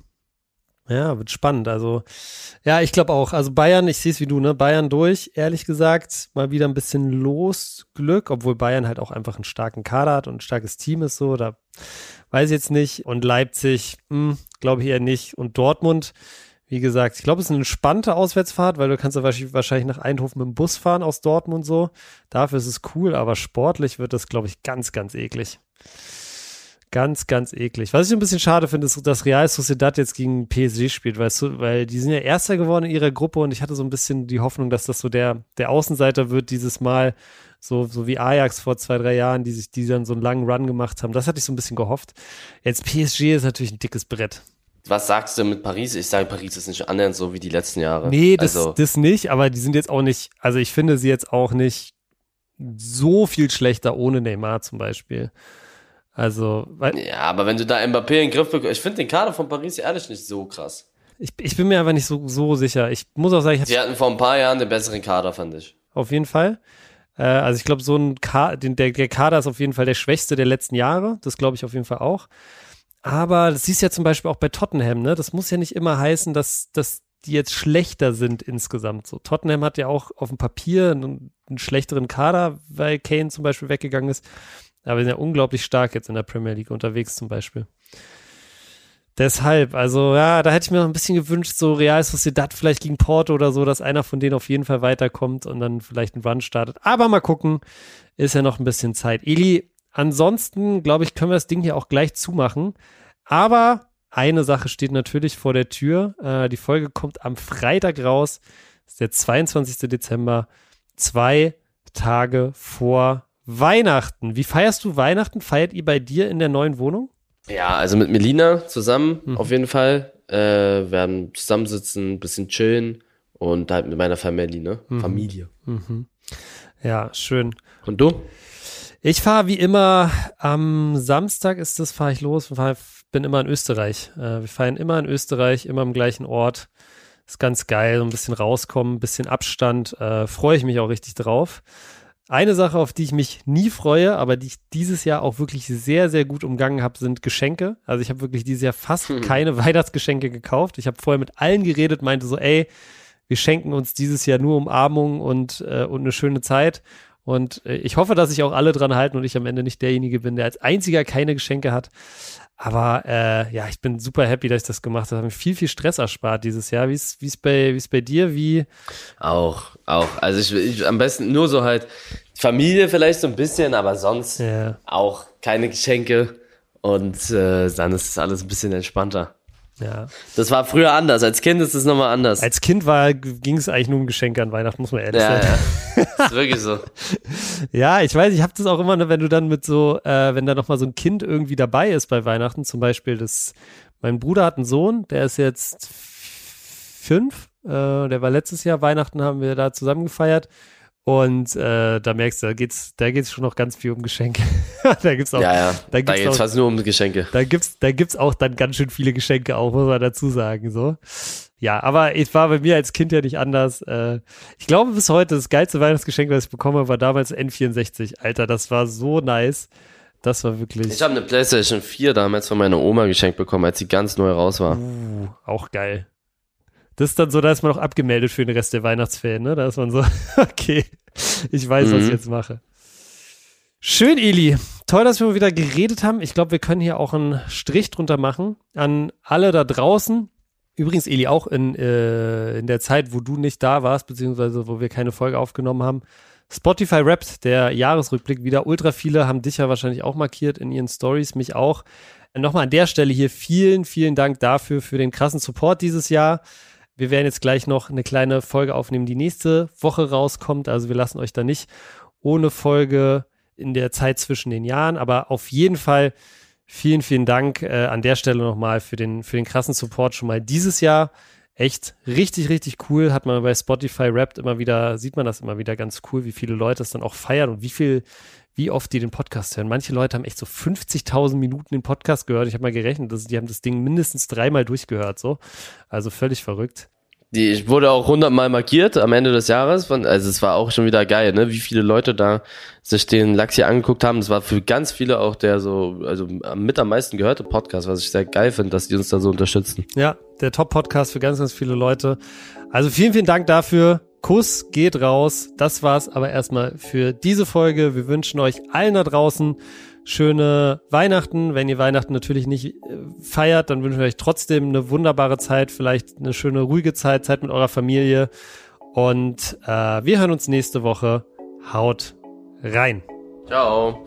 Ja, wird spannend. Also, ja, ich glaube auch. Also Bayern, ich sehe es wie du, ne? Bayern durch, ehrlich gesagt. Mal wieder ein bisschen Losglück, obwohl Bayern halt auch einfach einen starken Kader hat und ein starkes Team ist so. Da weiß ich jetzt nicht. Und Leipzig, glaube ich eher nicht. Und Dortmund, wie gesagt, ich glaube, es ist eine entspannte Auswärtsfahrt, weil du kannst ja wahrscheinlich wahrscheinlich nach Eindhoven mit dem Bus fahren aus Dortmund so. Dafür ist es cool, aber sportlich wird das, glaube ich, ganz, ganz eklig. Ganz, ganz eklig. Was ich ein bisschen schade finde, ist, dass Real Sociedad jetzt gegen PSG spielt, weißt du, weil die sind ja Erster geworden in ihrer Gruppe und ich hatte so ein bisschen die Hoffnung, dass das so der, der Außenseiter wird dieses Mal, so, so wie Ajax vor zwei, drei Jahren, die sich, die dann so einen langen Run gemacht haben. Das hatte ich so ein bisschen gehofft. Jetzt PSG ist natürlich ein dickes Brett. Was sagst du mit Paris? Ich sage, Paris ist nicht annähernd so wie die letzten Jahre. Nee, das, also, das nicht, aber die sind jetzt auch nicht, also ich finde sie jetzt auch nicht so viel schlechter ohne Neymar zum Beispiel. Also, weil, ja, aber wenn du da Mbappé in den Griff bekommst, ich finde den Kader von Paris ehrlich nicht so krass. Ich, ich bin mir einfach nicht so, so sicher. Ich muss auch sagen, ich Sie hatten vor ein paar Jahren den besseren Kader, fand ich. Auf jeden Fall. Äh, also ich glaube, so ein Kader, der, der Kader ist auf jeden Fall der schwächste der letzten Jahre. Das glaube ich auf jeden Fall auch. Aber das siehst du ja zum Beispiel auch bei Tottenham, ne? Das muss ja nicht immer heißen, dass, dass die jetzt schlechter sind insgesamt. So, Tottenham hat ja auch auf dem Papier einen, einen schlechteren Kader, weil Kane zum Beispiel weggegangen ist. Aber sind ja unglaublich stark jetzt in der Premier League unterwegs zum Beispiel. Deshalb, also ja, da hätte ich mir noch ein bisschen gewünscht, so Real Sociedad vielleicht gegen Porto oder so, dass einer von denen auf jeden Fall weiterkommt und dann vielleicht einen Run startet. Aber mal gucken, ist ja noch ein bisschen Zeit. Eli, ansonsten, glaube ich, können wir das Ding hier auch gleich zumachen. Aber eine Sache steht natürlich vor der Tür. Äh, die Folge kommt am Freitag raus. Das ist der 22. Dezember. Zwei Tage vor Weihnachten. Wie feierst du Weihnachten? Feiert ihr bei dir in der neuen Wohnung? Ja, also mit Melina zusammen mhm. auf jeden Fall. Äh, werden zusammensitzen, bisschen chillen und halt mit meiner Familie, ne? Mhm. Familie. Mhm. Ja, schön. Und du? Ich fahre wie immer am Samstag ist das, fahre ich los, fahr, bin immer in Österreich. Äh, wir feiern immer in Österreich, immer am gleichen Ort. Ist ganz geil, so ein bisschen rauskommen, ein bisschen Abstand. Äh, Freue ich mich auch richtig drauf. Eine Sache, auf die ich mich nie freue, aber die ich dieses Jahr auch wirklich sehr, sehr gut umgangen habe, sind Geschenke. Also ich habe wirklich dieses Jahr fast hm. keine Weihnachtsgeschenke gekauft. Ich habe vorher mit allen geredet, meinte so, ey, wir schenken uns dieses Jahr nur Umarmung und, äh, und eine schöne Zeit. Und äh, ich hoffe, dass sich auch alle dran halten und ich am Ende nicht derjenige bin, der als einziger keine Geschenke hat. Aber äh, ja, ich bin super happy, dass ich das gemacht habe. Habe mir viel, viel Stress erspart dieses Jahr. Wie ist es bei, wie's bei dir? Wie? Auch, auch. Also ich, ich am besten nur so halt Familie vielleicht so ein bisschen, aber sonst ja. auch keine Geschenke. Und äh, dann ist es alles ein bisschen entspannter. Ja. Das war früher anders. Als Kind ist es nochmal anders. Als Kind ging es eigentlich nur um Geschenke an Weihnachten, muss man ehrlich ja, sagen. Ja. ist wirklich so. ja, ich weiß, ich habe das auch immer, ne, wenn du dann mit so, äh, wenn da nochmal so ein Kind irgendwie dabei ist bei Weihnachten, zum Beispiel das, mein Bruder hat einen Sohn, der ist jetzt fünf, äh, der war letztes Jahr Weihnachten, haben wir da zusammen gefeiert. Und äh, da merkst du, da geht's, da geht's schon noch ganz viel um Geschenke. da gibt's auch, ja, ja. Da, gibt's da geht's auch, fast nur um Geschenke. Da gibt's, da gibt's auch dann ganz schön viele Geschenke, auch muss man dazu sagen, so. Ja, aber es war bei mir als Kind ja nicht anders. Äh, ich glaube bis heute das geilste Weihnachtsgeschenk, was ich bekomme, war damals N64. Alter, das war so nice. Das war wirklich. Ich habe eine PlayStation 4 damals von meiner Oma geschenkt bekommen, als sie ganz neu raus war. Uh, auch geil. Das ist dann so, da ist man auch abgemeldet für den Rest der Weihnachtsferien, ne? Da ist man so, okay, ich weiß, mhm. was ich jetzt mache. Schön, Eli. Toll, dass wir mal wieder geredet haben. Ich glaube, wir können hier auch einen Strich drunter machen. An alle da draußen. Übrigens, Eli, auch in, äh, in der Zeit, wo du nicht da warst, beziehungsweise wo wir keine Folge aufgenommen haben. Spotify rappt der Jahresrückblick wieder. Ultra viele haben dich ja wahrscheinlich auch markiert in ihren Stories, mich auch. Nochmal an der Stelle hier vielen, vielen Dank dafür, für den krassen Support dieses Jahr. Wir werden jetzt gleich noch eine kleine Folge aufnehmen, die nächste Woche rauskommt. Also wir lassen euch da nicht ohne Folge in der Zeit zwischen den Jahren. Aber auf jeden Fall vielen, vielen Dank äh, an der Stelle nochmal für den, für den krassen Support schon mal dieses Jahr. Echt richtig, richtig cool. Hat man bei Spotify Rappt immer wieder, sieht man das immer wieder ganz cool, wie viele Leute es dann auch feiern und wie viel, wie oft die den Podcast hören. Manche Leute haben echt so 50.000 Minuten den Podcast gehört. Ich habe mal gerechnet, dass die haben das Ding mindestens dreimal durchgehört, so. Also völlig verrückt. Die ich wurde auch hundertmal markiert am Ende des Jahres. Also es war auch schon wieder geil, ne? Wie viele Leute da sich den Lachs hier angeguckt haben. Das war für ganz viele auch der so, also mit am meisten gehörte Podcast, was ich sehr geil finde, dass die uns da so unterstützen. Ja, der Top-Podcast für ganz, ganz viele Leute. Also vielen, vielen Dank dafür. Kuss geht raus. Das war's aber erstmal für diese Folge. Wir wünschen euch allen da draußen schöne Weihnachten. Wenn ihr Weihnachten natürlich nicht äh, feiert, dann wünschen wir euch trotzdem eine wunderbare Zeit, vielleicht eine schöne, ruhige Zeit, Zeit mit eurer Familie. Und äh, wir hören uns nächste Woche. Haut rein. Ciao.